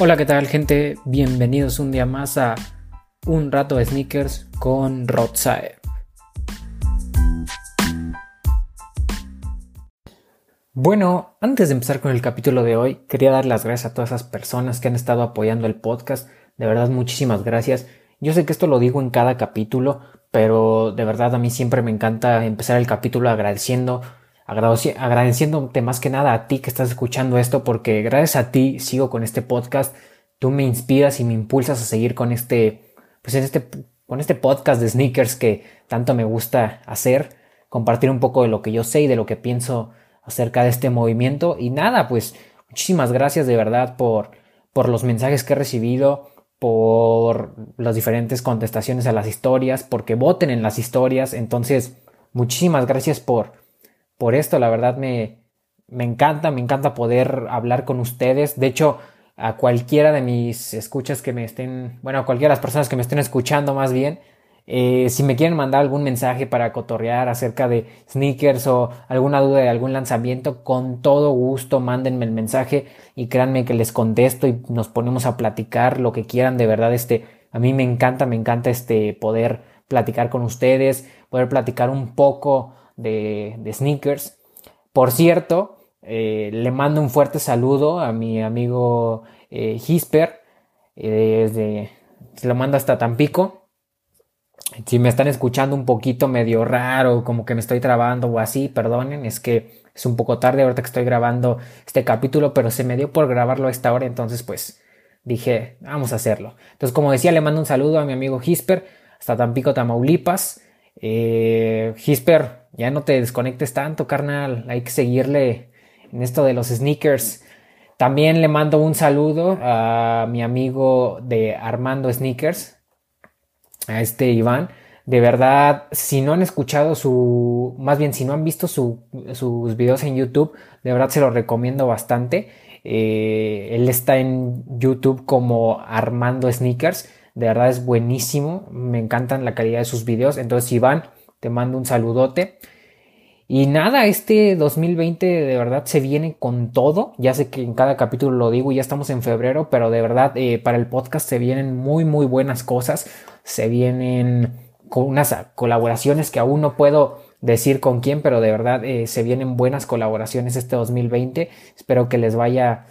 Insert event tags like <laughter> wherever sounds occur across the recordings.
Hola, ¿qué tal gente? Bienvenidos un día más a Un rato de sneakers con Rodsae. Bueno, antes de empezar con el capítulo de hoy, quería dar las gracias a todas esas personas que han estado apoyando el podcast. De verdad, muchísimas gracias. Yo sé que esto lo digo en cada capítulo, pero de verdad a mí siempre me encanta empezar el capítulo agradeciendo agradeciéndote más que nada a ti que estás escuchando esto, porque gracias a ti sigo con este podcast. Tú me inspiras y me impulsas a seguir con este, pues este, con este podcast de sneakers que tanto me gusta hacer, compartir un poco de lo que yo sé y de lo que pienso acerca de este movimiento. Y nada, pues muchísimas gracias de verdad por, por los mensajes que he recibido, por las diferentes contestaciones a las historias, porque voten en las historias. Entonces, muchísimas gracias por por esto. La verdad me, me encanta, me encanta poder hablar con ustedes. De hecho, a cualquiera de mis escuchas que me estén, bueno, a cualquiera de las personas que me estén escuchando más bien, eh, si me quieren mandar algún mensaje para cotorrear acerca de sneakers o alguna duda de algún lanzamiento, con todo gusto mándenme el mensaje y créanme que les contesto y nos ponemos a platicar lo que quieran. De verdad, este, a mí me encanta, me encanta este poder platicar con ustedes, poder platicar un poco de, sneakers. Por cierto, eh, le mando un fuerte saludo a mi amigo eh, Hisper, eh, se lo mando hasta Tampico. Si me están escuchando un poquito medio raro, como que me estoy trabando o así, perdonen, es que es un poco tarde ahorita que estoy grabando este capítulo, pero se me dio por grabarlo a esta hora, entonces pues dije, vamos a hacerlo. Entonces, como decía, le mando un saludo a mi amigo Hisper, hasta Tampico, Tamaulipas. Eh, Hisper, ya no te desconectes tanto, carnal. Hay que seguirle en esto de los sneakers. También le mando un saludo a mi amigo de Armando Sneakers, a este Iván. De verdad, si no han escuchado su, más bien si no han visto sus videos en YouTube, de verdad se lo recomiendo bastante. Eh, él está en YouTube como Armando Sneakers. De verdad es buenísimo. Me encantan la calidad de sus videos. Entonces, Iván, te mando un saludote. Y nada, este 2020 de verdad se viene con todo. Ya sé que en cada capítulo lo digo y ya estamos en febrero, pero de verdad eh, para el podcast se vienen muy, muy buenas cosas. Se vienen con unas colaboraciones que aún no puedo decir con quién, pero de verdad eh, se vienen buenas colaboraciones este 2020. Espero que les vaya,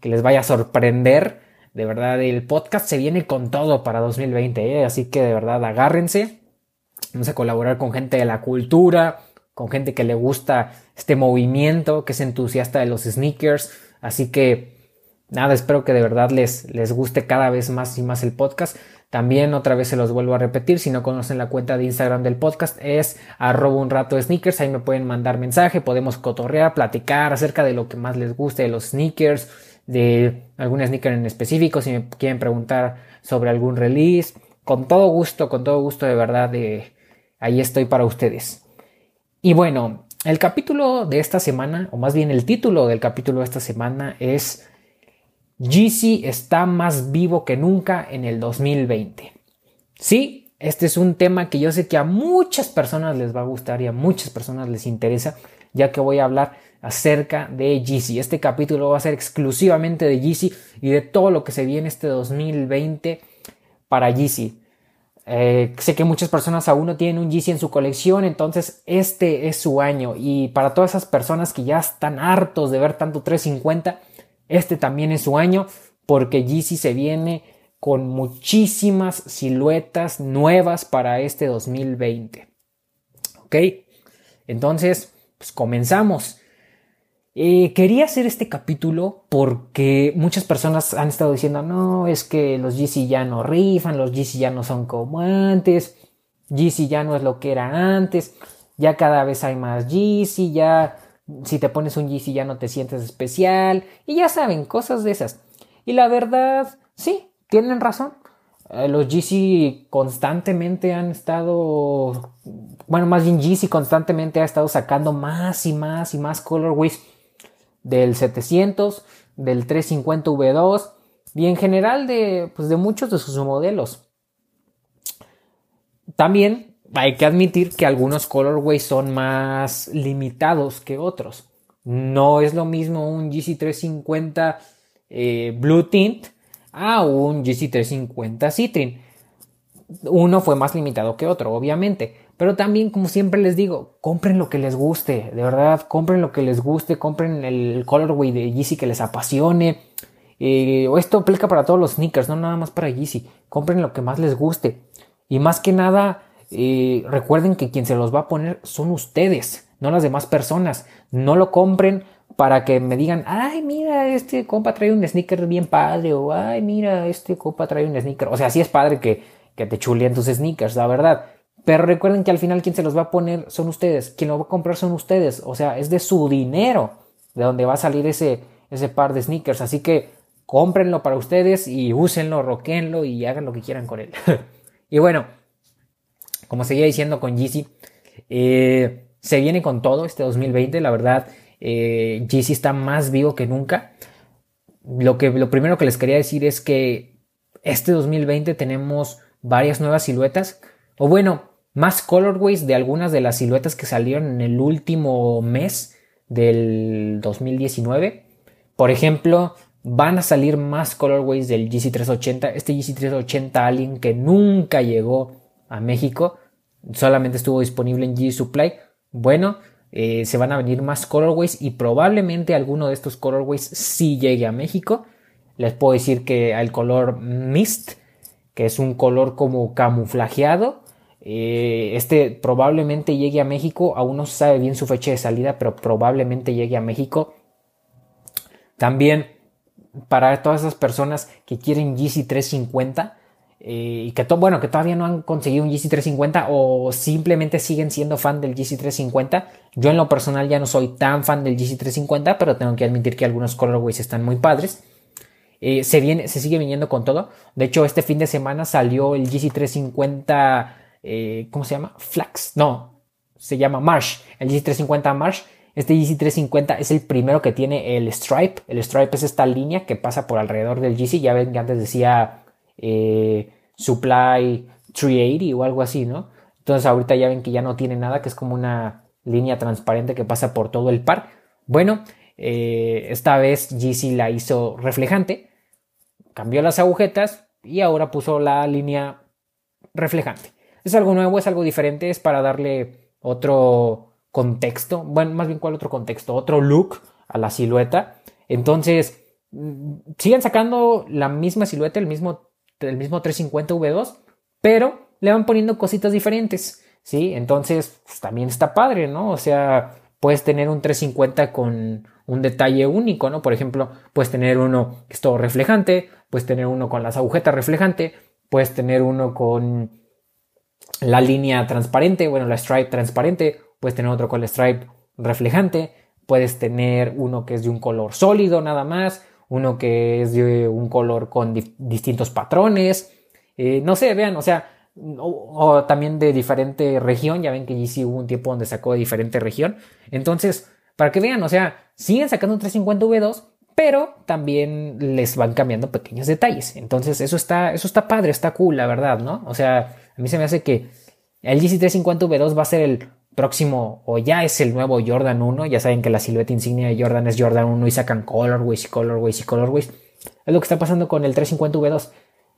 que les vaya a sorprender. De verdad, el podcast se viene con todo para 2020, ¿eh? así que de verdad agárrense. Vamos a colaborar con gente de la cultura, con gente que le gusta este movimiento, que es entusiasta de los sneakers. Así que nada, espero que de verdad les, les guste cada vez más y más el podcast. También otra vez se los vuelvo a repetir, si no conocen la cuenta de Instagram del podcast es arroba un rato sneakers, ahí me pueden mandar mensaje, podemos cotorrear, platicar acerca de lo que más les guste de los sneakers, de algún sneaker en específico, si me quieren preguntar sobre algún release, con todo gusto, con todo gusto de verdad, de, ahí estoy para ustedes. Y bueno, el capítulo de esta semana, o más bien el título del capítulo de esta semana es GC está más vivo que nunca en el 2020. Sí, este es un tema que yo sé que a muchas personas les va a gustar y a muchas personas les interesa, ya que voy a hablar acerca de GC. Este capítulo va a ser exclusivamente de GC y de todo lo que se viene este 2020 para GC. Eh, sé que muchas personas aún no tienen un GC en su colección, entonces este es su año. Y para todas esas personas que ya están hartos de ver tanto 350, este también es su año porque GC se viene con muchísimas siluetas nuevas para este 2020. ¿Ok? Entonces, pues comenzamos. Eh, quería hacer este capítulo porque muchas personas han estado diciendo, no, es que los GC ya no rifan, los GC ya no son como antes, GC ya no es lo que era antes, ya cada vez hay más GC, ya si te pones un GC ya no te sientes especial, y ya saben, cosas de esas. Y la verdad, sí, tienen razón. Eh, los GC constantemente han estado, bueno, más bien GC constantemente ha estado sacando más y más y más colorways del 700, del 350 V2 y en general de, pues de muchos de sus modelos. También hay que admitir que algunos colorways son más limitados que otros. No es lo mismo un GC350 eh, Blue Tint a un GC350 Citrin. Uno fue más limitado que otro, obviamente. Pero también, como siempre les digo, compren lo que les guste. De verdad, compren lo que les guste. Compren el colorway de Yeezy que les apasione. Eh, esto aplica para todos los sneakers, no nada más para Yeezy. Compren lo que más les guste. Y más que nada, eh, recuerden que quien se los va a poner son ustedes, no las demás personas. No lo compren para que me digan, ay, mira, este compa trae un sneaker bien padre, o ay, mira, este compa trae un sneaker. O sea, sí es padre que, que te chuleen tus sneakers, la verdad. Pero recuerden que al final quien se los va a poner son ustedes, quien lo va a comprar son ustedes, o sea, es de su dinero de donde va a salir ese, ese par de sneakers. Así que cómprenlo para ustedes y úsenlo, roquenlo y hagan lo que quieran con él. <laughs> y bueno, como seguía diciendo con Yeezy, eh, se viene con todo este 2020, la verdad, eh, está más vivo que nunca. Lo, que, lo primero que les quería decir es que este 2020 tenemos varias nuevas siluetas, o bueno, más colorways de algunas de las siluetas que salieron en el último mes del 2019. Por ejemplo, van a salir más colorways del GC380. Este GC380 Alien que nunca llegó a México, solamente estuvo disponible en G Supply. Bueno, eh, se van a venir más colorways y probablemente alguno de estos colorways sí llegue a México. Les puedo decir que el color Mist, que es un color como camuflajeado, eh, este probablemente llegue a México. Aún no se sabe bien su fecha de salida, pero probablemente llegue a México. También para todas esas personas que quieren GC 350 eh, y que, bueno, que todavía no han conseguido un GC 350 o simplemente siguen siendo fan del GC 350. Yo en lo personal ya no soy tan fan del GC 350, pero tengo que admitir que algunos colorways están muy padres. Eh, se, viene, se sigue viniendo con todo. De hecho, este fin de semana salió el GC 350, eh, ¿cómo se llama? Flax. No, se llama Marsh. El GC 350 Marsh. Este GC 350 es el primero que tiene el stripe. El stripe es esta línea que pasa por alrededor del GC. Ya ven que antes decía eh, Supply 380 o algo así, ¿no? Entonces ahorita ya ven que ya no tiene nada, que es como una línea transparente que pasa por todo el par. Bueno, eh, esta vez GC la hizo reflejante, cambió las agujetas y ahora puso la línea reflejante. Es algo nuevo, es algo diferente, es para darle otro contexto, bueno, más bien cuál otro contexto, otro look a la silueta. Entonces, mm, siguen sacando la misma silueta, el mismo el mismo 350 V2, pero le van poniendo cositas diferentes, ¿sí? Entonces, pues, también está padre, ¿no? O sea, puedes tener un 350 con un detalle único, ¿no? Por ejemplo, puedes tener uno que es todo reflejante, puedes tener uno con las agujetas reflejante, puedes tener uno con la línea transparente, bueno, la stripe transparente, puedes tener otro con la stripe reflejante, puedes tener uno que es de un color sólido nada más, uno que es de un color con distintos patrones, eh, no sé, vean, o sea, o, también de diferente región, ya ven que GC hubo un tiempo donde sacó de diferente región, entonces, para que vean, o sea, siguen sacando un 350 V2, pero también les van cambiando pequeños detalles, entonces eso está, eso está padre, está cool, la verdad, ¿no? O sea, a mí se me hace que el GC 350 V2 va a ser el próximo o ya es el nuevo Jordan 1. Ya saben que la silueta insignia de Jordan es Jordan 1 y sacan colorways y colorways y colorways. Es lo que está pasando con el 350 V2.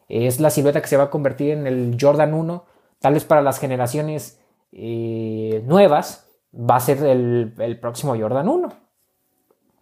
Es la silueta que se va a convertir en el Jordan 1. Tal vez para las generaciones eh, nuevas va a ser el, próximo Jordan 1.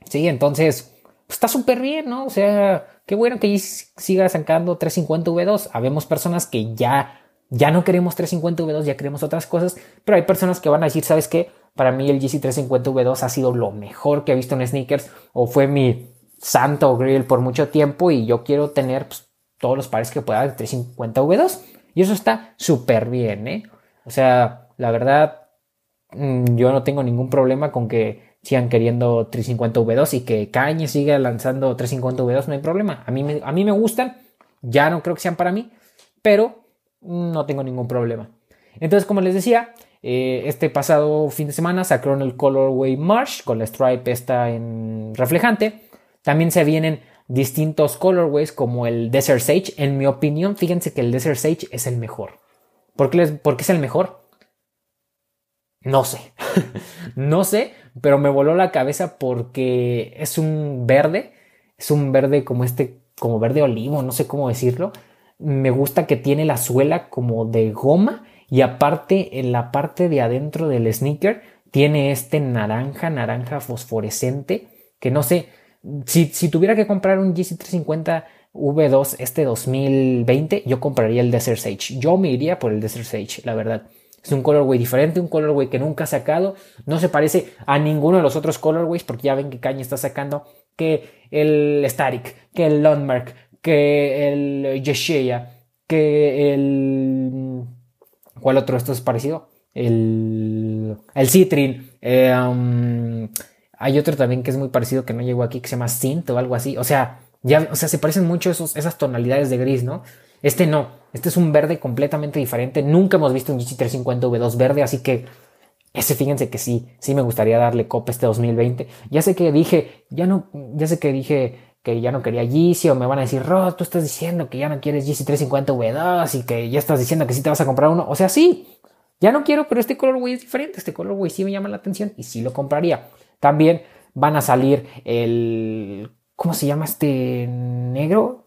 Sí, entonces pues, está súper bien, ¿no? O sea, qué bueno que siga sacando 350 V2. Habemos personas que ya ya no queremos 350 V2, ya queremos otras cosas, pero hay personas que van a decir, ¿sabes qué? Para mí el GC 350 V2 ha sido lo mejor que he visto en sneakers o fue mi santo grill por mucho tiempo y yo quiero tener pues, todos los pares que pueda de 350 V2 y eso está súper bien, ¿eh? O sea, la verdad, mm, yo no tengo ningún problema con que sigan queriendo 350 V2 y que Kanye siga lanzando 350 V2, no hay problema. A mí, a mí me gustan, ya no creo que sean para mí, pero no tengo ningún problema. Entonces, como les decía, eh, este pasado fin de semana sacaron el Colorway Marsh con la stripe esta en reflejante. También se vienen distintos colorways como el Desert Sage. En mi opinión, fíjense que el Desert Sage es el mejor. ¿Por qué, ¿Por qué es el mejor? No sé. <laughs> no sé, pero me voló la cabeza porque es un verde. Es un verde como este como verde olivo, no sé cómo decirlo. Me gusta que tiene la suela como de goma y aparte en la parte de adentro del sneaker tiene este naranja, naranja fosforescente que no sé, si, si tuviera que comprar un GC350 V2 este 2020, yo compraría el Desert Sage. Yo me iría por el Desert Sage, la verdad. Es un colorway diferente, un colorway que nunca ha sacado. No se parece a ninguno de los otros colorways porque ya ven que Kanye está sacando que el Static, que el Landmark, que el Yeshaya, que el... ¿Cuál otro esto es parecido? El, el Citrin. Eh, um, hay otro también que es muy parecido que no llegó aquí que se llama Synth o algo así. O sea, ya, o sea, se parecen mucho esos, esas tonalidades de gris, ¿no? Este no. Este es un verde completamente diferente. Nunca hemos visto un GT350 V2 verde, así que ese fíjense que sí, sí me gustaría darle copa este 2020. Ya sé que dije, ya no, ya sé que dije que ya no quería Yeezy o me van a decir, Rod, tú estás diciendo que ya no quieres Yeezy 350 V2 y que ya estás diciendo que sí te vas a comprar uno. O sea, sí, ya no quiero, pero este colorway es diferente. Este colorway sí me llama la atención y sí lo compraría. También van a salir el, ¿cómo se llama este negro?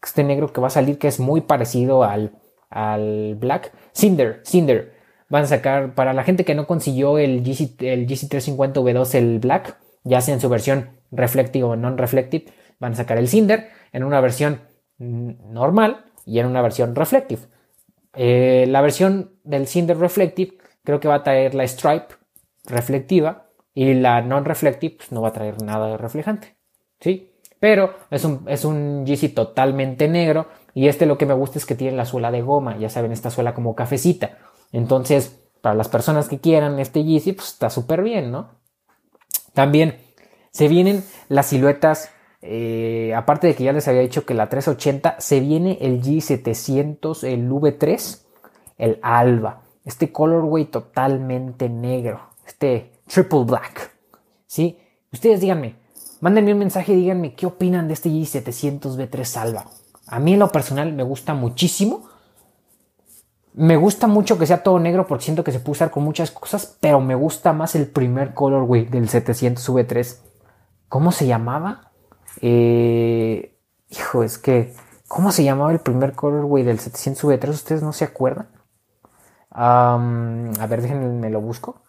Este negro que va a salir que es muy parecido al, al Black. Cinder, Cinder. Van a sacar, para la gente que no consiguió el, GC, el GC350V2, el Black, ya sea en su versión reflective o non-reflective, van a sacar el Cinder en una versión normal y en una versión reflective. Eh, la versión del Cinder Reflective creo que va a traer la Stripe reflectiva y la non-reflective pues, no va a traer nada reflejante. ¿Sí? Pero es un, es un GC totalmente negro y este lo que me gusta es que tiene la suela de goma, ya saben, esta suela como cafecita. Entonces, para las personas que quieran este GC, pues está súper bien, ¿no? También se vienen las siluetas, eh, aparte de que ya les había dicho que la 380, se viene el G700, el V3, el Alba, este colorway totalmente negro, este triple black, ¿sí? Ustedes díganme, mándenme un mensaje y díganme qué opinan de este G700 V3 Alba. A mí en lo personal me gusta muchísimo. Me gusta mucho que sea todo negro porque siento que se puede usar con muchas cosas, pero me gusta más el primer colorway del 700 V3. ¿Cómo se llamaba? Eh, hijo, es que... ¿Cómo se llamaba el primer colorway del 700 V3? ¿Ustedes no se acuerdan? a ver, déjenme, me lo busco.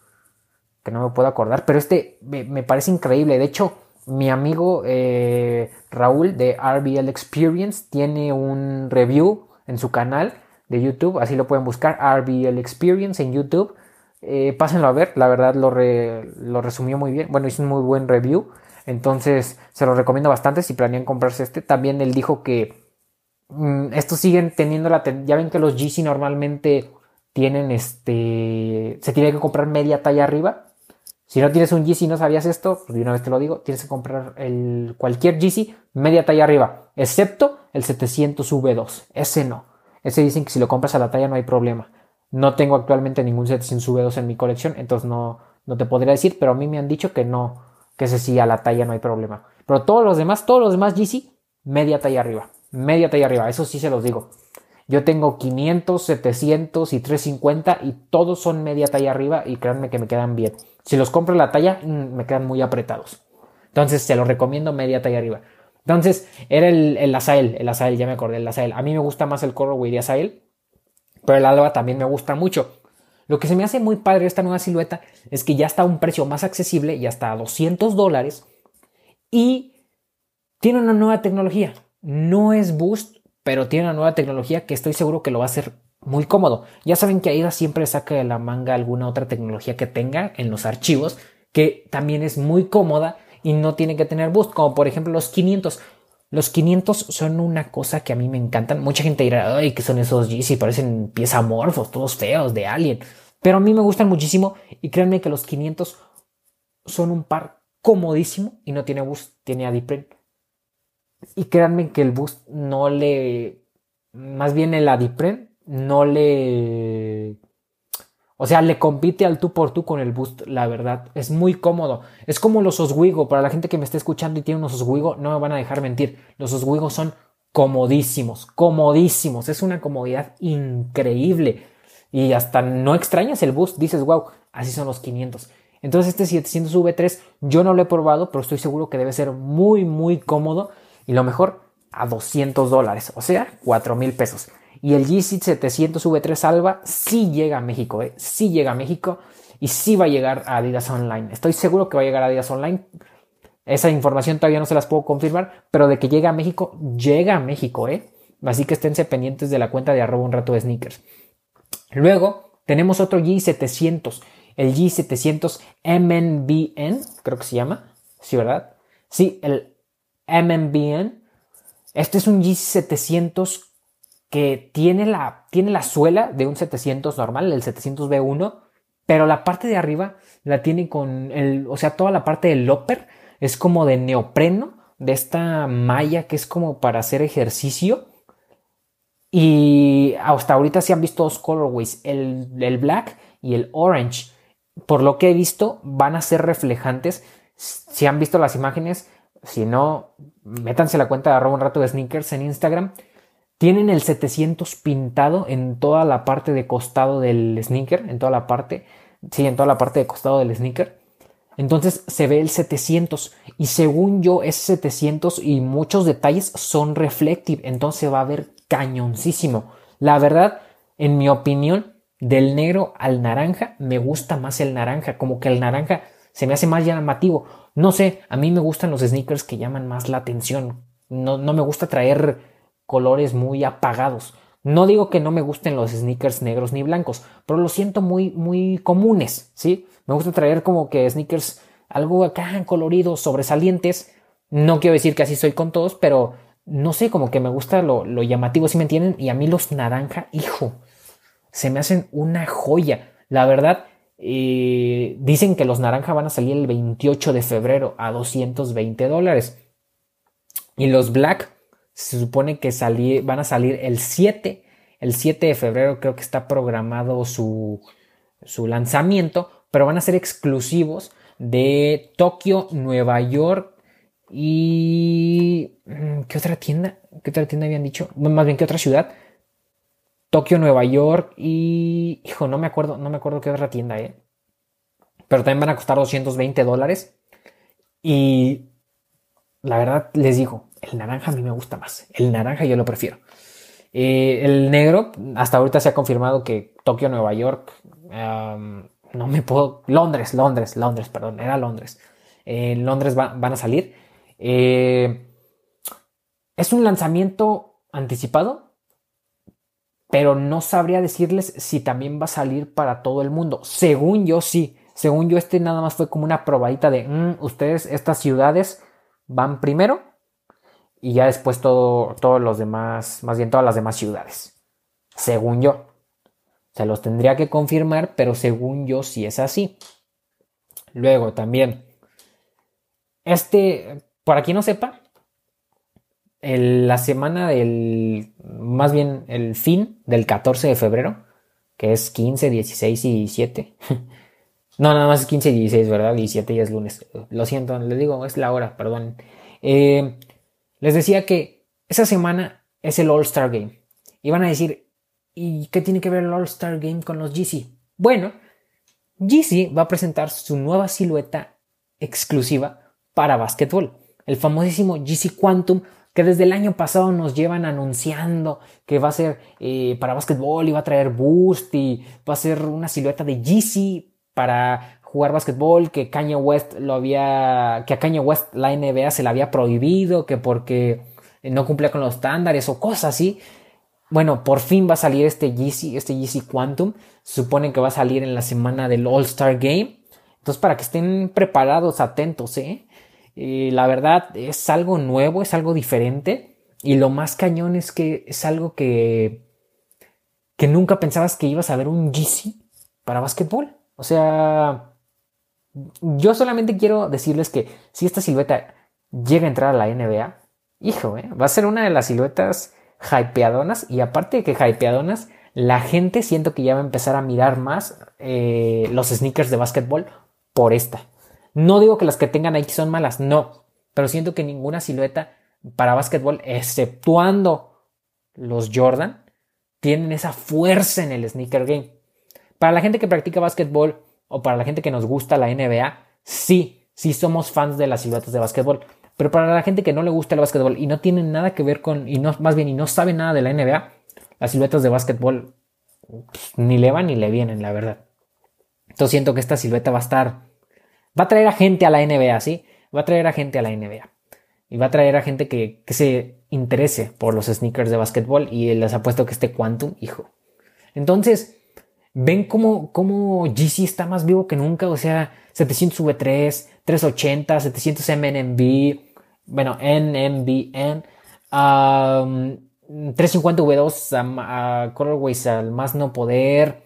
Que no me puedo acordar. Pero este me, parece increíble. De hecho, mi amigo eh, Raúl de RBL Experience tiene un review en su canal de YouTube. Así lo pueden buscar. RBL Experience en YouTube. Eh, pásenlo a ver. La verdad lo, lo resumió muy bien. Bueno, hizo un muy buen review. Entonces se lo recomiendo bastante si planean comprarse este. También él dijo que mm, estos siguen teniendo la... Ya ven que los GC normalmente tienen este, se tiene que comprar media talla arriba. Si no tienes un GC y no sabías esto, pues de una vez te lo digo, tienes que comprar el, cualquier GC media talla arriba, excepto el 700 V2. Ese no. Ese dicen que si lo compras a la talla no hay problema. No tengo actualmente ningún 700 V2 en mi colección, entonces no, no te podría decir, pero a mí me han dicho que no, que ese sí a la talla no hay problema. Pero todos los demás, todos los demás GC, media talla arriba. Media talla arriba, eso sí se los digo. Yo tengo 500, 700 y 350 y todos son media talla arriba y créanme que me quedan bien. Si los compro la talla, mm, me quedan muy apretados. Entonces se los recomiendo media talla arriba. Entonces era el, el el Azael, ya me acordé, el Azael. A mí me gusta más el Colorway de Azael, pero el Alba también me gusta mucho. Lo que se me hace muy padre esta nueva silueta es que ya está a un precio más accesible, ya está a 200 dólares y tiene una nueva tecnología. No es Boost, pero tiene una nueva tecnología que estoy seguro que lo va a hacer muy cómodo. Ya saben que AIDA siempre saca de la manga alguna otra tecnología que tenga en los archivos que también es muy cómoda y no tiene que tener boost, como por ejemplo los 500. Los 500 son una cosa que a mí me encantan. Mucha gente dirá, ay, que son esos GC? Parecen pies amorfos, todos feos, de alien. Pero a mí me gustan muchísimo y créanme que los 500 son un par comodísimo y no tiene boost, tiene Adipren. Y créanme que el boost no le. Más bien el Adipren no le. O sea, le compite al tú por tú con el boost, la verdad. Es muy cómodo. Es como los Oswego. Para la gente que me está escuchando y tiene unos Oswego, no me van a dejar mentir. Los Oswego son comodísimos, comodísimos. Es una comodidad increíble. Y hasta no extrañas el boost. Dices, wow, así son los 500. Entonces este 700 V3 yo no lo he probado, pero estoy seguro que debe ser muy, muy cómodo. Y lo mejor, a 200 dólares, o sea, 4 mil pesos. Y el Yeezy 700 V3 Alba sí llega a México, ¿eh? sí llega a México y sí va a llegar a Adidas Online. Estoy seguro que va a llegar a Adidas Online. Esa información todavía no se las puedo confirmar, pero de que llega a México, llega a México, ¿eh? Así que esténse pendientes de la cuenta de arroba un rato de sneakers. Luego tenemos otro G700, el G700 MNBN, creo que se llama, ¿sí, verdad? Sí, el MNBN. Este es un G700 que tiene la, tiene la suela de un 700 normal, el 700B1, pero la parte de arriba la tiene con el, o sea, toda la parte del upper es como de neopreno, de esta malla que es como para hacer ejercicio. Y hasta ahorita se han visto dos colorways, el, el black y el orange. Por lo que he visto, van a ser reflejantes. Si han visto las imágenes, si no, métanse la cuenta de arroba un rato de sneakers en Instagram. Tienen el 700 pintado en toda la parte de costado del sneaker, en toda la parte, sí, en toda la parte de costado del sneaker. Entonces se ve el 700 y según yo ese 700 y muchos detalles son reflective, entonces va a ver cañoncísimo. La verdad, en mi opinión, del negro al naranja me gusta más el naranja, como que el naranja se me hace más llamativo. No sé, a mí me gustan los sneakers que llaman más la atención. No, no me gusta traer colores muy apagados. No digo que no me gusten los sneakers negros ni blancos, pero los siento muy, muy comunes, ¿sí? Me gusta traer como que sneakers algo acá coloridos, sobresalientes. No quiero decir que así soy con todos, pero no sé, como que me gusta lo, llamativo, si me entienden. Y a mí los naranja, hijo, se me hacen una joya. La verdad, eh, dicen que los naranja van a salir el 28 de febrero a 220 dólares. Y los black se supone que van a salir el 7. El 7 de febrero creo que está programado su, su lanzamiento, pero van a ser exclusivos de Tokio, Nueva York y... Mm, ¿Qué otra tienda? ¿Qué otra tienda habían dicho? Más bien, ¿qué otra ciudad? Tokio, Nueva York y... Hijo, no me acuerdo, no me acuerdo qué otra tienda, ¿eh? Pero también van a costar 220 dólares. Y la verdad les digo, el naranja a mí me gusta más. El naranja yo lo prefiero. Eh, el negro, hasta ahorita se ha confirmado que Tokio, Nueva York, no me puedo. Londres, Londres, Londres, perdón, era Londres. En Londres van a salir. Eh, es un lanzamiento anticipado, pero no sabría decirles si también va a salir para todo el mundo. Según yo, sí. Según yo, este nada más fue como una probadita de mm, ustedes, estas ciudades van primero y ya después todo, todos los demás, más bien todas las demás ciudades. Según yo. Se los tendría que confirmar, pero según yo sí es así. Luego también, este, para quien no sepa, la semana del, más bien el fin del 14 de febrero, que es 15, 16 y 17. <laughs> no, nada más es 15 y 16, ¿verdad? 17 ya es lunes. Lo siento, les digo, es la hora, perdón. Eh, les decía que esa semana es el All-Star Game. Y van a decir, ¿y qué tiene que ver el All-Star Game con los GC? Bueno, GC va a presentar su nueva silueta exclusiva para básquetbol. El famosísimo GC Quantum que desde el año pasado nos llevan anunciando que va a ser eh, para básquetbol y va a traer boost y va a ser una silueta de GC para jugar básquetbol, que Kanye West lo había, que a Kanye West la NBA se la había prohibido, que porque no cumplía con los estándares o cosas así. Bueno, por fin va a salir este Yeezy, este Yeezy Quantum. Supone que va a salir en la semana del All Star Game. Entonces, para que estén preparados, atentos, ¿eh? la verdad es algo nuevo, es algo diferente. Y lo más cañón es que es algo que, que nunca pensabas que ibas a ver un Yeezy para básquetbol. O sea, yo solamente quiero decirles que si esta silueta llega a entrar a la NBA, hijo, ¿eh? va a ser una de las siluetas hypeadonas y aparte de que hypeadonas, la gente siento que ya va a empezar a mirar más eh, los sneakers de básquetbol por esta. No digo que las que tengan Nike son malas, no, pero siento que ninguna silueta para básquetbol, exceptuando los Jordan, tienen esa fuerza en el sneaker game. Para la gente que practica básquetbol o para la gente que nos gusta la NBA, sí, sí somos fans de las siluetas de básquetbol. Pero para la gente que no le gusta el básquetbol y no tiene nada que ver con, y no, más bien, y no sabe nada de la NBA, las siluetas de básquetbol pues, ni le van ni le vienen, la verdad. Entonces siento que esta silueta va a estar, va a traer a gente a la NBA, ¿sí? Va a traer a gente a la NBA. Y va a traer a gente que, que se interese por los sneakers de básquetbol y les apuesto que este Quantum, hijo. Entonces, ven cómo, cómo GC está más vivo que nunca, o sea, 700 V3, 380, 700 MNMB, bueno, NMBN, 350 V2 a, Colorways al más no poder,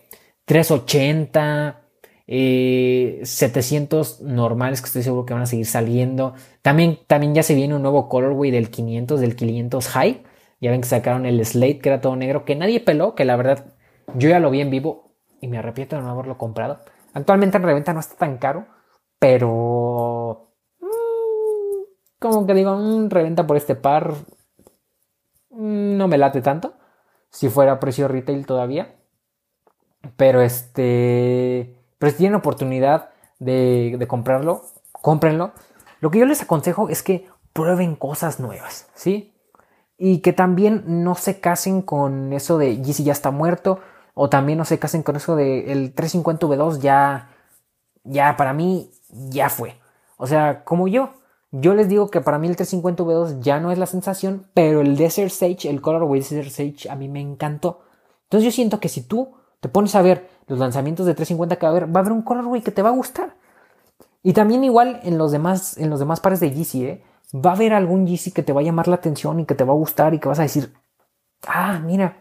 380, 700 normales que estoy seguro que van a seguir saliendo. También, también ya se viene un nuevo colorway del 500, del 500 High. Ya ven que sacaron el Slate que era todo negro, que nadie peló, que la verdad yo ya lo vi en vivo y me arrepiento de no haberlo comprado. Actualmente en reventa no está tan caro, pero... Mm, como que digo, mm, reventa por este par mm, no me late tanto. Si fuera precio retail todavía. Pero este... Pero si tienen oportunidad de, de comprarlo, cómprenlo. Lo que yo les aconsejo es que prueben cosas nuevas, ¿sí? Y que también no se casen con eso de Yeezy ya está muerto. O también no se casen con eso de el 350 V2 ya, ya para mí ya fue. O sea, como yo, yo les digo que para mí el 350 V2 ya no es la sensación, pero el Desert Sage, el Colorway Desert Sage a mí me encantó. Entonces yo siento que si tú te pones a ver los lanzamientos de 350 que va a haber, va a haber un colorway que te va a gustar. Y también igual en los demás, en los demás pares de Yeezy, ¿eh? va a haber algún Yeezy que te va a llamar la atención y que te va a gustar y que vas a decir, ah, mira,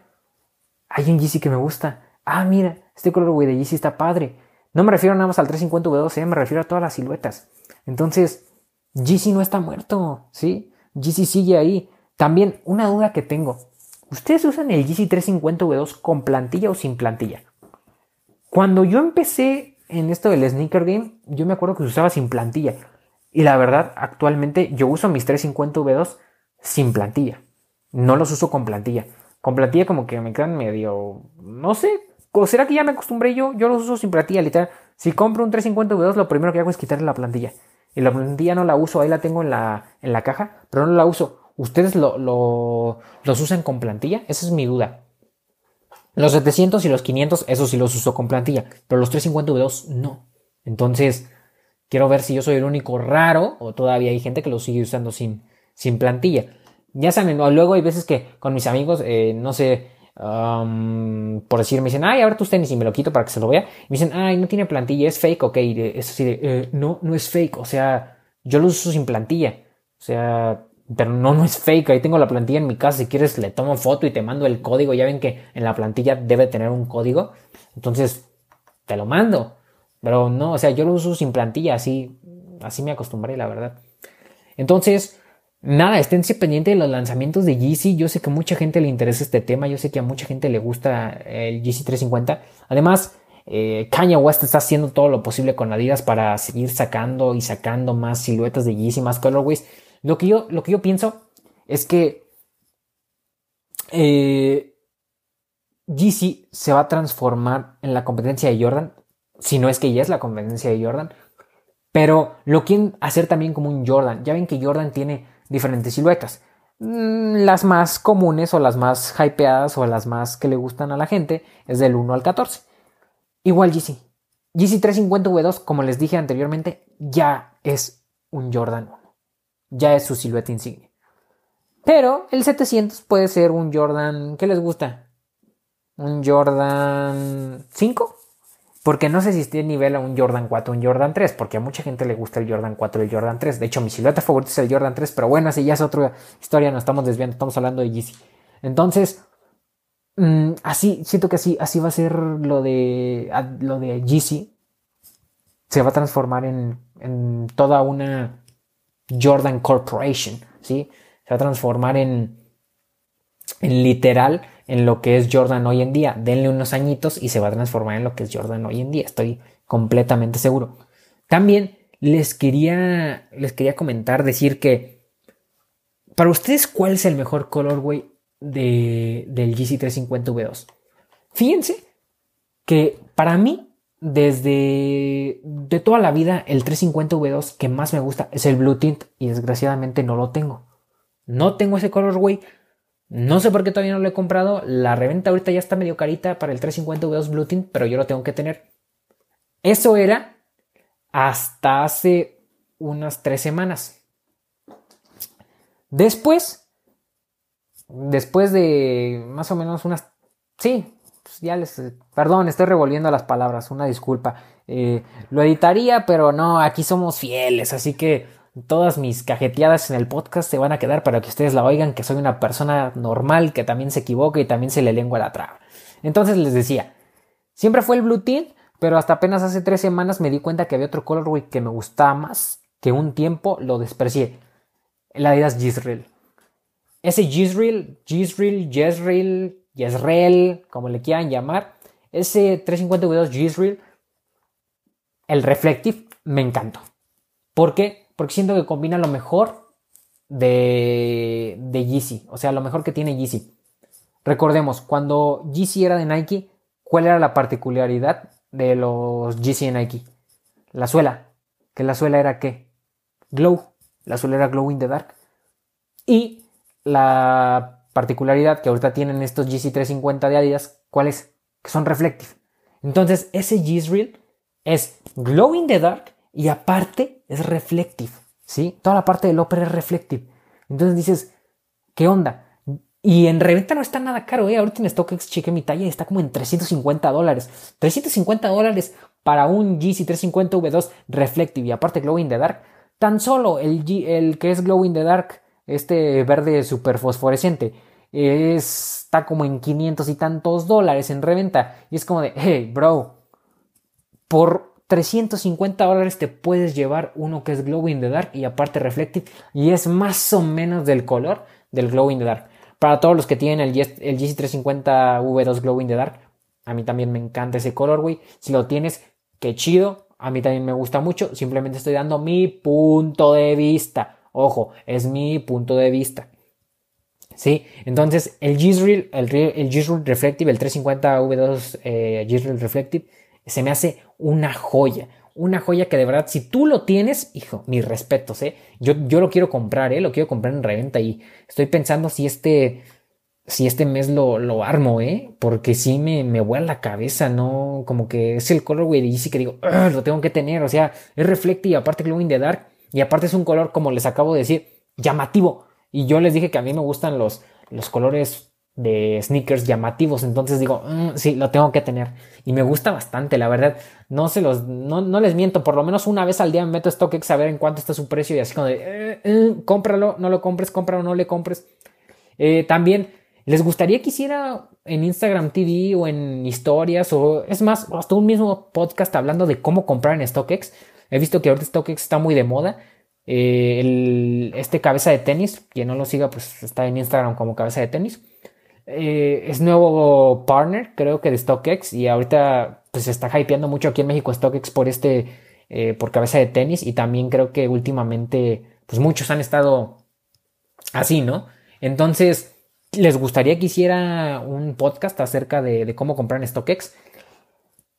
hay un Yeezy que me gusta. Ah, mira, este colorway de Yeezy está padre. No me refiero nada más al 350 V2, ¿eh? me refiero a todas las siluetas. Entonces, Yeezy no está muerto, ¿sí? Yeezy sigue ahí. También, una duda que tengo. ¿Ustedes usan el Yeezy 350 V2 con plantilla o sin plantilla? Cuando yo empecé en esto del sneaker game, yo me acuerdo que se usaba sin plantilla. Y la verdad, actualmente yo uso mis 350 V2 sin plantilla. No los uso con plantilla. Con plantilla como que me quedan medio... No sé. ¿O será que ya me acostumbré yo? Yo los uso sin plantilla, literal. Si compro un 350 V2, lo primero que hago es quitarle la plantilla. Y la plantilla no la uso, ahí la tengo en la, en la caja, pero no la uso. ¿Ustedes lo, los usan con plantilla? Esa es mi duda. Los 700 y los 500, eso sí los uso con plantilla, pero los 350 V2 no. Entonces, quiero ver si yo soy el único raro o todavía hay gente que los sigue usando sin, sin plantilla. Ya saben, luego hay veces que con mis amigos, eh, no sé, por decir, me dicen, ay, a ver tus tenis y me lo quito para que se lo vea. Y me dicen, ay, no tiene plantilla, es fake, ok. Es así de, eh, no, no es fake, o sea, yo lo uso sin plantilla. O sea, pero no, no es fake. Ahí tengo la plantilla en mi casa. Si quieres, le tomo foto y te mando el código. Ya ven que en la plantilla debe tener un código. Entonces, te lo mando. Pero no, o sea, yo lo uso sin plantilla. Así, así me acostumbré, la verdad. Entonces, nada, esténse pendientes de los lanzamientos de Yeezy. Yo sé que a mucha gente le interesa este tema. Yo sé que a mucha gente le gusta el Yeezy 350. Además, eh, Kanye West está haciendo todo lo posible con Adidas para seguir sacando y sacando más siluetas de Yeezy, más colorways. Lo que yo, lo que yo pienso es que eh, GC se va a transformar en la competencia de Jordan, si no es que ya es la competencia de Jordan, pero lo quieren hacer también como un Jordan. Ya ven que Jordan tiene diferentes siluetas. Mm, las más comunes o las más hypeadas o las más que le gustan a la gente es del 1 al 14. Igual GC. GC 350 V2, como les dije anteriormente, ya es un Jordan ya es su silueta insignia. Pero el 700 puede ser un Jordan, ¿qué les gusta? Un Jordan 5. Porque no sé si tiene nivel a un Jordan 4 o un Jordan 3, porque a mucha gente le gusta el Jordan 4 y el Jordan 3. De hecho, mi silueta favorita es el Jordan 3, pero bueno, así ya es otra historia, nos estamos desviando, estamos hablando de Yeezy. Entonces, mm, así, siento que así, así va a ser lo de, lo de Yeezy. Se va a transformar en, en toda una Jordan Corporation, ¿sí? Se va a transformar en, en literal en lo que es Jordan hoy en día. Denle unos añitos y se va a transformar en lo que es Jordan hoy en día. Estoy completamente seguro. También les quería, les quería comentar, decir que para ustedes, ¿cuál es el mejor colorway de, del GC350 V2? Fíjense que para mí desde de toda la vida el 350 V2 que más me gusta es el Blue Tint y desgraciadamente no lo tengo. No tengo ese colorway. No sé por qué todavía no lo he comprado. La reventa ahorita ya está medio carita para el 350 V2 Blue Tint, pero yo lo tengo que tener. Eso era hasta hace unas tres semanas. Después, después de más o menos unas, sí, pues ya les, perdón, estoy revolviendo las palabras, una disculpa. Eh, lo editaría, pero no, aquí somos fieles, así que todas mis cajeteadas en el podcast se van a quedar para que ustedes la oigan, que soy una persona normal, que también se equivoca y también se le lengua la traba. Entonces les decía, siempre fue el Blue Tint, pero hasta apenas hace tres semanas me di cuenta que había otro colorway que me gustaba más, que un tiempo lo desprecié. El Adidas Gisrael. Ese Gisrael, Gisrael, Gisrael, Gisrael, como le quieran llamar, ese 350 V2 Gisrael, el Reflective, me encantó. ¿Por qué? Porque siento que combina lo mejor de, de Yeezy, o sea, lo mejor que tiene Yeezy. Recordemos, cuando Yeezy era de Nike, ¿cuál era la particularidad de los GC Nike. La suela. Que la suela era qué? Glow. La suela era Glow in the Dark. Y la particularidad que ahorita tienen estos GC 350 de Adidas, ¿cuál es? Que son reflective. Entonces, ese G-Reel es Glow in the Dark y aparte es reflective. ¿Sí? Toda la parte del upper es reflective. Entonces dices, ¿qué onda? Y en reventa no está nada caro, ¿eh? Ahorita en StockX cheque mi talla y está como en 350 dólares. 350 dólares para un GC350 V2 Reflective y aparte Glow in the Dark. Tan solo el, el que es Glow in the Dark, este verde super fosforescente, está como en 500 y tantos dólares en reventa. Y es como de, hey, bro, por 350 dólares te puedes llevar uno que es Glow in the Dark y aparte Reflective y es más o menos del color del Glow in the Dark. Para todos los que tienen el, el GC350 V2 Glow in the Dark, a mí también me encanta ese color, güey. Si lo tienes, qué chido. A mí también me gusta mucho. Simplemente estoy dando mi punto de vista. Ojo, es mi punto de vista. ¿Sí? Entonces, el G-Reel, el, el Reflective, el 350 V2 eh, G-Reel Reflective, se me hace una joya una joya que de verdad, si tú lo tienes, hijo, mis respetos, ¿eh? Yo, yo lo quiero comprar, ¿eh? Lo quiero comprar en reventa y estoy pensando si este, si este mes lo, lo armo, ¿eh? Porque sí me, me vuela la cabeza, ¿no? Como que es el color, güey, y sí que digo, lo tengo que tener, o sea, es reflective, aparte Glowing the Dark, y aparte es un color, como les acabo de decir, llamativo. Y yo les dije que a mí me gustan los, los colores de sneakers llamativos. Entonces digo, mm, sí, lo tengo que tener. Y me gusta bastante, la verdad. No se los, no, no, les miento, por lo menos una vez al día me meto a StockX a ver en cuánto está su precio y así como de, eh, eh, cómpralo, no lo compres, cómpralo, no le compres. Eh, también, ¿les gustaría que hiciera en Instagram TV o en historias o es más, hasta un mismo podcast hablando de cómo comprar en StockX? He visto que ahorita StockX está muy de moda. este cabeza de tenis, quien no lo siga, pues está en Instagram como cabeza de tenis eh, es nuevo partner, creo que de StockX, y ahorita pues se está hypeando mucho aquí en México StockX por este, eh, por cabeza de tenis, y también creo que últimamente, pues muchos han estado así, ¿no? Entonces, ¿les gustaría que hiciera un podcast acerca de, cómo comprar en StockX?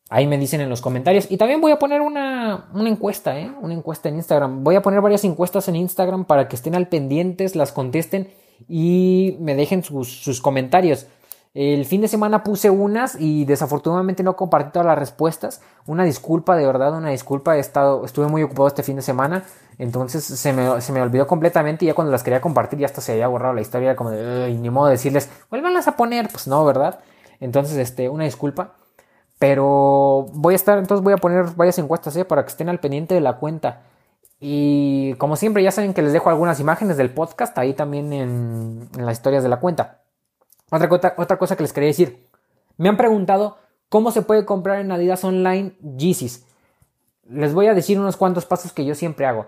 Ahí me dicen en los comentarios. Y también voy a poner una, una, encuesta, ¿eh? Una encuesta en Instagram. Voy a poner varias encuestas en Instagram para que estén al pendientes, las contesten y me dejen sus, comentarios. El fin de semana puse unas y desafortunadamente no compartí todas las respuestas. Una disculpa, de verdad, una disculpa. He estado, estuve muy ocupado este fin de semana. Entonces se me, se me olvidó completamente y ya cuando las quería compartir ya hasta se había borrado la historia. Como ni modo de decirles, vuélvanlas a poner. Pues no, ¿verdad? Entonces, este, una disculpa. Pero voy a estar, entonces voy a poner varias encuestas ¿eh? para que estén al pendiente de la cuenta. Y como siempre, ya saben que les dejo algunas imágenes del podcast ahí también en, las historias de la cuenta. Otra, otra cosa que les quería decir. Me han preguntado cómo se puede comprar en Adidas Online Yeezys. Les voy a decir unos cuantos pasos que yo siempre hago.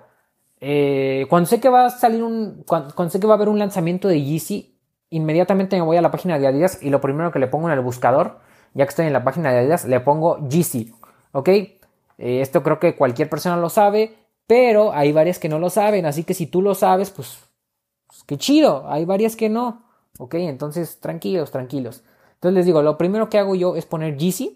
Eh, cuando sé que va a salir un. Cuando, sé que va a haber un lanzamiento de Yeezy, inmediatamente me voy a la página de Adidas y lo primero que le pongo en el buscador, ya que estoy en la página de Adidas, le pongo Yeezy. ¿Ok? Eh, esto creo que cualquier persona lo sabe. Pero hay varias que no lo saben, así que si tú lo sabes, pues, pues, qué chido. Hay varias que no. Ok, entonces tranquilos, tranquilos. Entonces les digo, lo primero que hago yo es poner GC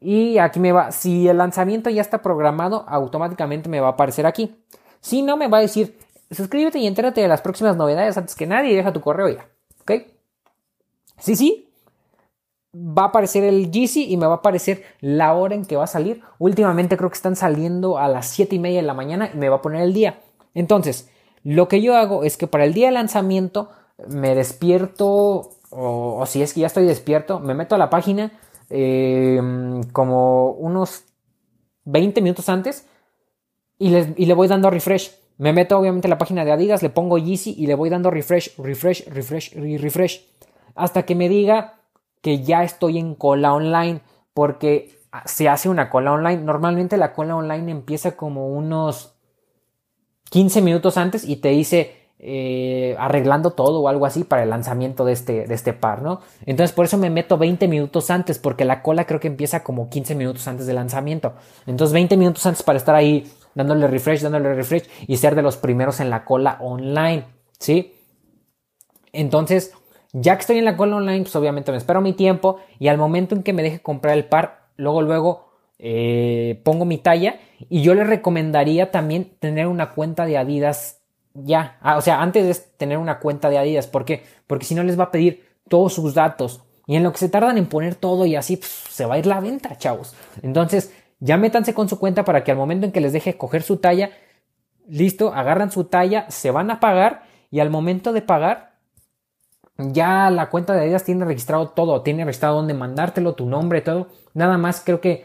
Y aquí me va, si el lanzamiento ya está programado, automáticamente me va a aparecer aquí. Si no, me va a decir, suscríbete y entérate de las próximas novedades antes que nadie y deja tu correo ya. ¿Ok? Sí, sí. Va a aparecer el GC y me va a aparecer la hora en que va a salir. Últimamente creo que están saliendo a las 7 y media de la mañana y me va a poner el día. Entonces, lo que yo hago es que para el día de lanzamiento me despierto o, si es que ya estoy despierto, me meto a la página em, como unos 20 minutos antes y, le voy dando refresh. Me meto obviamente a la página de Adidas, le pongo Yeezy y le voy dando refresh, refresh, refresh y refresh. Hasta que me diga que ya estoy en cola online. Porque se hace una cola online. Normalmente la cola online empieza como unos 15 minutos antes y te dice eh, arreglando todo o algo así para el lanzamiento de este, de este par, ¿no? Entonces por eso me meto 20 minutos antes, porque la cola creo que empieza como 15 minutos antes del lanzamiento. Entonces 20 minutos antes para estar ahí dándole refresh, dándole refresh y ser de los primeros en la cola online, ¿sí? Entonces, ya que estoy en la cola online, pues obviamente me espero mi tiempo y al momento en que me deje comprar el par, luego, luego eh, pongo mi talla y yo le recomendaría también tener una cuenta de Adidas ya, ah, o sea, antes de tener una cuenta de Adidas, ¿por qué? Porque si no les va a pedir todos sus datos y en lo que se tardan en poner todo y así pues, se va a ir la venta, chavos. Entonces, ya métanse con su cuenta para que al momento en que les deje coger su talla, listo, agarran su talla, se van a pagar y al momento de pagar, ya la cuenta de Adidas tiene registrado todo, tiene registrado dónde mandártelo, tu nombre, todo. Nada más creo que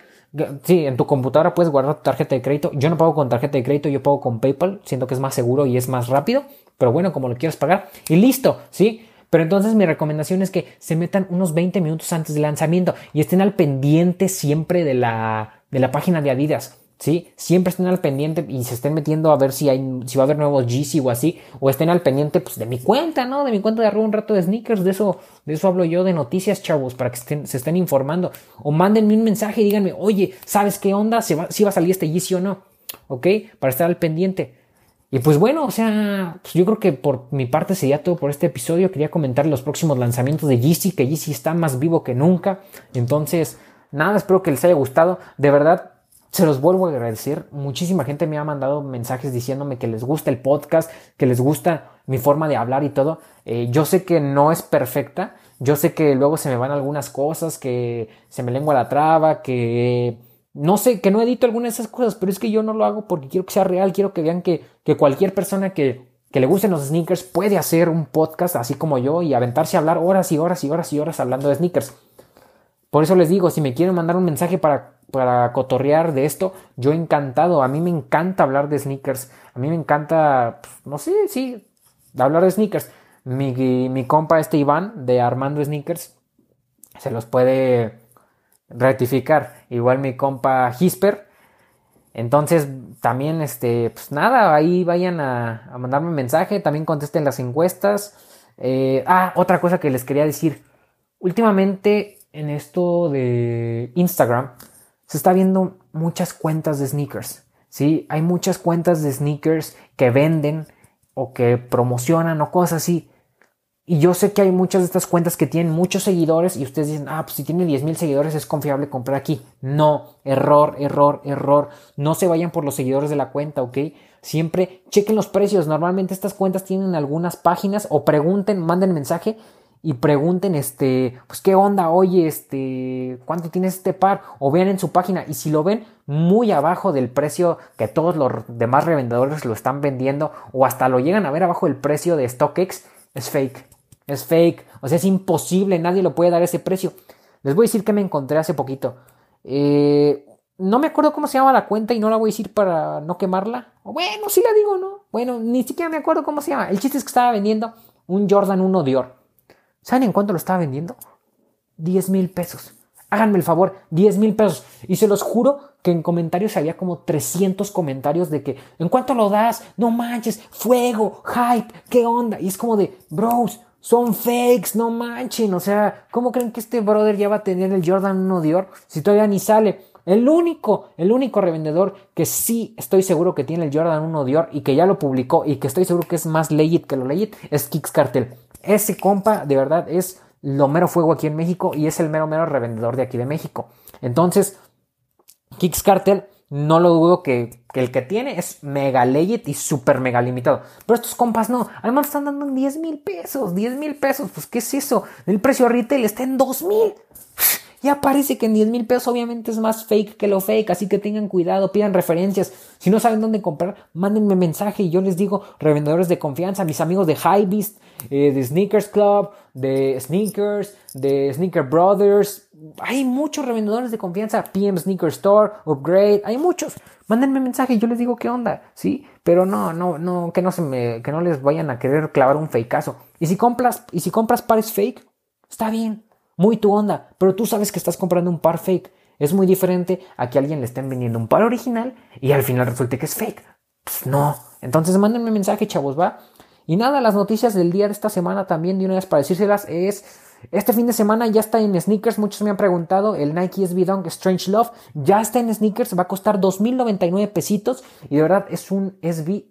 Sí, en tu computadora puedes guardar tu tarjeta de crédito. Yo no pago con tarjeta de crédito, yo pago con PayPal. Siento que es más seguro y es más rápido. Pero bueno, como lo quieras pagar. Y listo, ¿sí? Pero entonces mi recomendación es que se metan unos 20 minutos antes del lanzamiento y estén al pendiente siempre de la, de la página de Adidas. ¿Sí? Siempre estén al pendiente y se estén metiendo a ver si hay, si va a haber nuevos GC o así, o estén al pendiente, pues, de mi cuenta, ¿no? De mi cuenta de arroba un rato de sneakers, de eso, de eso hablo yo, de noticias, chavos, para que se estén informando, o mándenme un mensaje y díganme, oye, ¿sabes qué onda? ¿Si va, si va a salir este GC o no? ¿Ok? Para estar al pendiente. Y pues bueno, o sea, pues yo creo que por mi parte sería todo por este episodio. Quería comentar los próximos lanzamientos de Yeezy, que Yeezy está más vivo que nunca. Entonces, nada, espero que les haya gustado. De verdad, se los vuelvo a agradecer. Muchísima gente me ha mandado mensajes diciéndome que les gusta el podcast, que les gusta mi forma de hablar y todo. Eh, yo sé que no es perfecta. Yo sé que luego se me van algunas cosas, que se me lengua la traba, que no sé, que no edito algunas de esas cosas, pero es que yo no lo hago porque quiero que sea real. Quiero que vean que, que cualquier persona que, que le gusten los sneakers puede hacer un podcast así como yo y aventarse a hablar horas y horas y horas y horas hablando de sneakers. Por eso les digo, si me quieren mandar un mensaje para para cotorrear de esto, yo encantado. A mí me encanta hablar de sneakers. A mí me encanta, no sé, sí, hablar de sneakers. Mi, mi compa este Iván de Armando Sneakers se los puede rectificar. Igual mi compa Hisper. Entonces, también, este, pues nada, ahí vayan a, a mandarme un mensaje. También contesten las encuestas. Eh, ah, otra cosa que les quería decir. Últimamente en esto de Instagram se está viendo muchas cuentas de sneakers. ¿sí? Hay muchas cuentas de sneakers que venden o que promocionan o cosas así. Y yo sé que hay muchas de estas cuentas que tienen muchos seguidores y ustedes dicen, ah, pues si tiene 10 mil seguidores es confiable comprar aquí. No, error, error, error. No se vayan por los seguidores de la cuenta, ¿ok? Siempre chequen los precios. Normalmente estas cuentas tienen algunas páginas o pregunten, manden mensaje y pregunten, este, pues qué onda, oye, este, cuánto tiene este par, o vean en su página, y si lo ven muy abajo del precio que todos los demás revendedores lo están vendiendo, o hasta lo llegan a ver abajo del precio de StockX, es fake, es fake, o sea, es imposible, nadie lo puede dar ese precio. Les voy a decir que me encontré hace poquito. Eh, no me acuerdo cómo se llama la cuenta y no la voy a decir para no quemarla. Bueno, sí la digo, ¿no? Bueno, ni siquiera me acuerdo cómo se llama. El chiste es que estaba vendiendo un Jordan 1 Dior. ¿Saben en cuánto lo estaba vendiendo? 10 mil pesos. Háganme el favor, 10 mil pesos. Y se los juro que en comentarios había como 300 comentarios de que, ¿en cuánto lo das? No manches, fuego, hype, ¿qué onda? Y es como de, bros, son fakes, no manchen. O sea, ¿cómo creen que este brother ya va a tener el Jordan 1 Dior si todavía ni sale? El único, el único revendedor que sí estoy seguro que tiene el Jordan 1 Dior y que ya lo publicó y que estoy seguro que es más legit que lo legit es Kicks Cartel. Ese compa de verdad es lo mero fuego aquí en México y es el mero mero revendedor de aquí de México. Entonces, Kicks Cartel no lo dudo que, el que tiene es mega legit y super mega limitado. Pero estos compas no. Además están dando 10 mil pesos. 10 mil pesos. Pues, ¿qué es eso? El precio retail está en 2 mil. Ya parece que en 10 mil pesos obviamente es más fake que lo fake, así que tengan cuidado, pidan referencias. Si no saben dónde comprar, mándenme mensaje y yo les digo, revendedores de confianza, mis amigos de Hybeast, eh, de Sneakers Club, de Sneakers, de Sneaker Brothers. Hay muchos revendedores de confianza, PM Sneaker Store, Upgrade, hay muchos. Mándenme mensaje y yo les digo qué onda, ¿sí? Pero no, no, no, que no se me, que no les vayan a querer clavar un fakeazo. Y si compras, y si compras pares fake, está bien muy tu onda, pero tú sabes que estás comprando un par fake. Es muy diferente a que alguien le estén vendiendo un par original y al final resulte que es fake. Pues no. Entonces mándenme mensaje, chavos, va. Y nada, las noticias del día de esta semana también, de una vez para decírselas, es. Este fin de semana ya está en sneakers. Muchos me han preguntado. El Nike SB Dunk Strange Love ya está en sneakers. Va a costar 2.099 pesitos. Y de verdad es un SB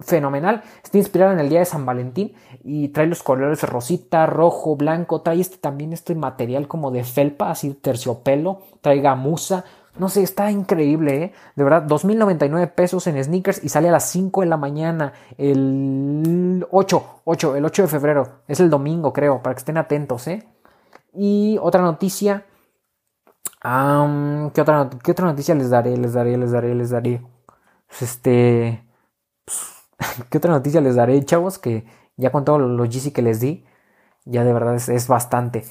fenomenal. Está inspirado en el día de San Valentín y trae los colores rosita, rojo, blanco. Trae este también este material como de felpa, así terciopelo. Trae gamuza. No sé, está increíble, ¿eh? De verdad, 2.099 pesos en sneakers y sale a las 5 de la mañana, el 8, 8, el 8 de febrero. Es el domingo, creo, para que estén atentos, ¿eh? Y otra noticia. ¿qué, otra, ¿Qué otra noticia les daré? Les daré, les daré, les daré. Pues este. <laughs> ¿Qué otra noticia les daré, chavos? Que ya con todos los GC que les di, ya de verdad es, bastante.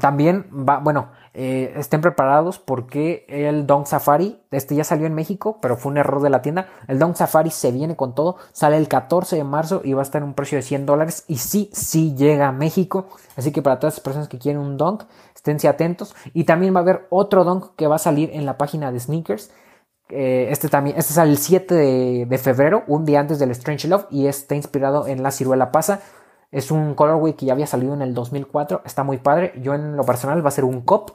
también, va, bueno, eh, estén preparados porque el Dong Safari, este ya salió en México, pero fue un error de la tienda. El Dong Safari se viene con todo, sale el 14 de marzo y va a estar en un precio de 100 dólares. Y sí, sí llega a México. Así que para todas las personas que quieren un Dong, esténse atentos. Y también va a haber otro Dong que va a salir en la página de Sneakers eh, este también, este es el 7 de, febrero, un día antes del Strange Love, y está inspirado en la ciruela pasa. Es un colorway que ya había salido en el 2004, está muy padre. Yo en lo personal va a ser un cop.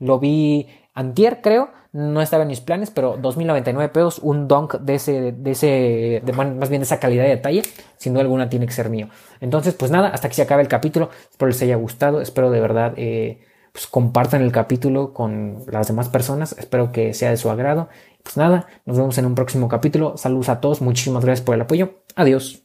Lo vi antier, creo. No estaba en mis planes, pero 2099 pesos, un donk de ese, de ese, de más bien de esa calidad de detalle, sin duda alguna tiene que ser mío. Entonces, pues nada, hasta que se acabe el capítulo. Espero les haya gustado, espero de verdad eh, pues compartan el capítulo con las demás personas. Espero que sea de su agrado. Pues nada, nos vemos en un próximo capítulo. Saludos a todos, muchísimas gracias por el apoyo. Adiós.